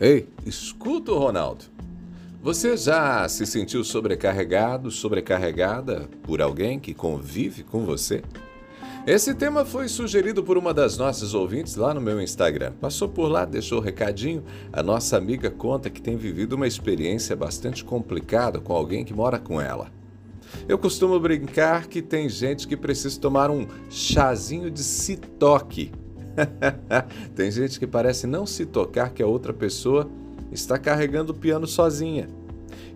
Ei, escuta o Ronaldo. Você já se sentiu sobrecarregado, sobrecarregada por alguém que convive com você? Esse tema foi sugerido por uma das nossas ouvintes lá no meu Instagram. Passou por lá, deixou o recadinho. A nossa amiga conta que tem vivido uma experiência bastante complicada com alguém que mora com ela. Eu costumo brincar que tem gente que precisa tomar um chazinho de citoque Tem gente que parece não se tocar que a outra pessoa está carregando o piano sozinha.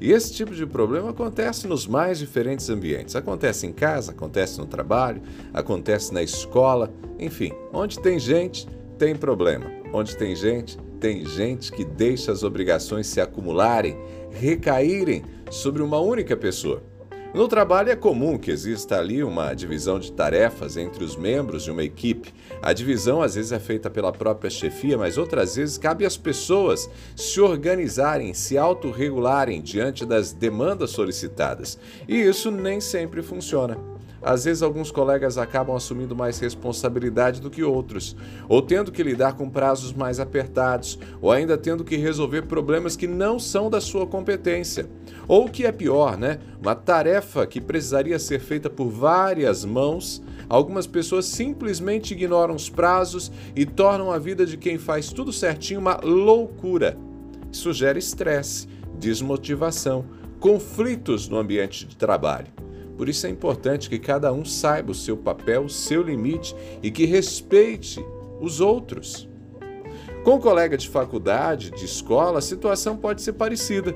E esse tipo de problema acontece nos mais diferentes ambientes. Acontece em casa, acontece no trabalho, acontece na escola, enfim, onde tem gente, tem problema. Onde tem gente, tem gente que deixa as obrigações se acumularem, recaírem sobre uma única pessoa. No trabalho é comum que exista ali uma divisão de tarefas entre os membros de uma equipe. A divisão às vezes é feita pela própria chefia, mas outras vezes cabe às pessoas se organizarem, se autorregularem diante das demandas solicitadas. E isso nem sempre funciona. Às vezes, alguns colegas acabam assumindo mais responsabilidade do que outros, ou tendo que lidar com prazos mais apertados, ou ainda tendo que resolver problemas que não são da sua competência. Ou o que é pior, né? Uma tarefa que precisaria ser feita por várias mãos, algumas pessoas simplesmente ignoram os prazos e tornam a vida de quem faz tudo certinho uma loucura. Isso gera estresse, desmotivação, conflitos no ambiente de trabalho. Por isso é importante que cada um saiba o seu papel, o seu limite e que respeite os outros. Com um colega de faculdade, de escola, a situação pode ser parecida.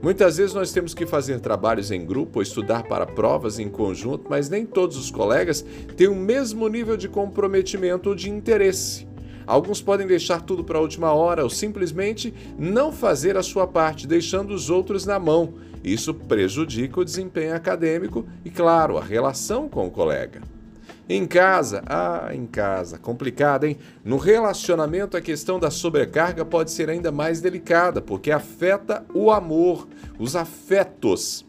Muitas vezes nós temos que fazer trabalhos em grupo ou estudar para provas em conjunto, mas nem todos os colegas têm o mesmo nível de comprometimento ou de interesse. Alguns podem deixar tudo para a última hora ou simplesmente não fazer a sua parte, deixando os outros na mão isso prejudica o desempenho acadêmico e, claro, a relação com o colega. Em casa, ah, em casa, complicado, hein? No relacionamento, a questão da sobrecarga pode ser ainda mais delicada, porque afeta o amor, os afetos.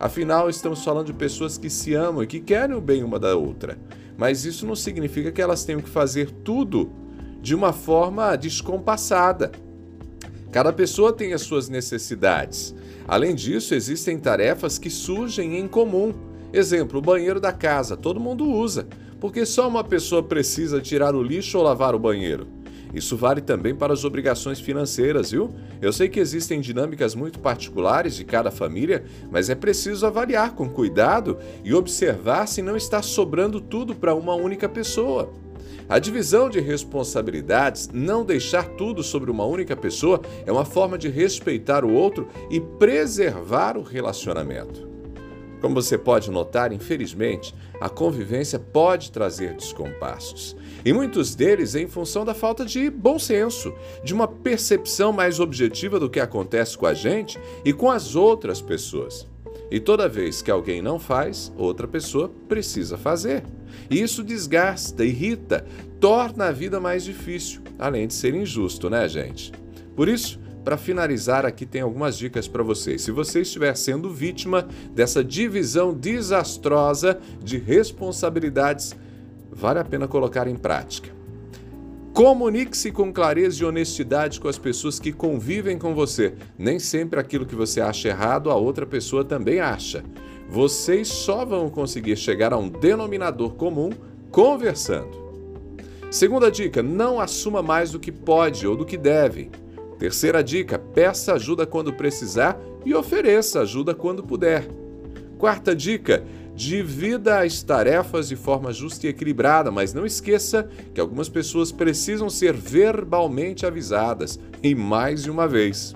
Afinal, estamos falando de pessoas que se amam e que querem o bem uma da outra. Mas isso não significa que elas tenham que fazer tudo de uma forma descompassada. Cada pessoa tem as suas necessidades. Além disso, existem tarefas que surgem em comum. Exemplo, o banheiro da casa, todo mundo usa, porque só uma pessoa precisa tirar o lixo ou lavar o banheiro. Isso vale também para as obrigações financeiras, viu? Eu sei que existem dinâmicas muito particulares de cada família, mas é preciso avaliar com cuidado e observar se não está sobrando tudo para uma única pessoa. A divisão de responsabilidades, não deixar tudo sobre uma única pessoa, é uma forma de respeitar o outro e preservar o relacionamento. Como você pode notar, infelizmente, a convivência pode trazer descompassos. E muitos deles em função da falta de bom senso, de uma percepção mais objetiva do que acontece com a gente e com as outras pessoas. E toda vez que alguém não faz, outra pessoa precisa fazer. E isso desgasta, irrita, torna a vida mais difícil, além de ser injusto, né, gente? Por isso, para finalizar, aqui tem algumas dicas para vocês. Se você estiver sendo vítima dessa divisão desastrosa de responsabilidades, vale a pena colocar em prática. Comunique-se com clareza e honestidade com as pessoas que convivem com você. Nem sempre aquilo que você acha errado, a outra pessoa também acha. Vocês só vão conseguir chegar a um denominador comum conversando. Segunda dica: não assuma mais do que pode ou do que deve. Terceira dica: peça ajuda quando precisar e ofereça ajuda quando puder. Quarta dica: Divida as tarefas de forma justa e equilibrada, mas não esqueça que algumas pessoas precisam ser verbalmente avisadas, e mais de uma vez.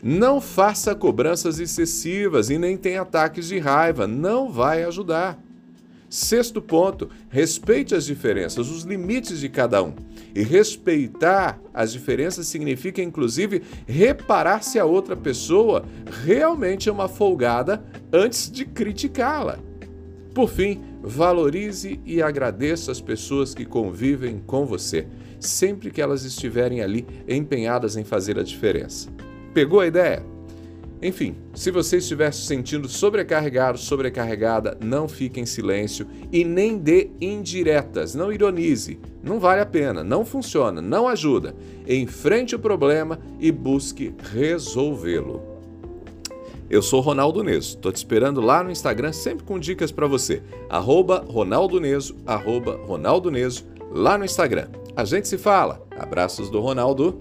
Não faça cobranças excessivas e nem tenha ataques de raiva, não vai ajudar. Sexto ponto: respeite as diferenças, os limites de cada um. E respeitar as diferenças significa, inclusive, reparar se a outra pessoa realmente é uma folgada antes de criticá-la. Por fim, valorize e agradeça as pessoas que convivem com você, sempre que elas estiverem ali empenhadas em fazer a diferença. Pegou a ideia? Enfim, se você estiver se sentindo sobrecarregado, sobrecarregada, não fique em silêncio e nem dê indiretas, não ironize. Não vale a pena, não funciona, não ajuda. Enfrente o problema e busque resolvê-lo. Eu sou Ronaldo Neso, tô te esperando lá no Instagram sempre com dicas para você. Arroba Ronaldo Neso, arroba Ronaldo Neso, lá no Instagram. A gente se fala. Abraços do Ronaldo.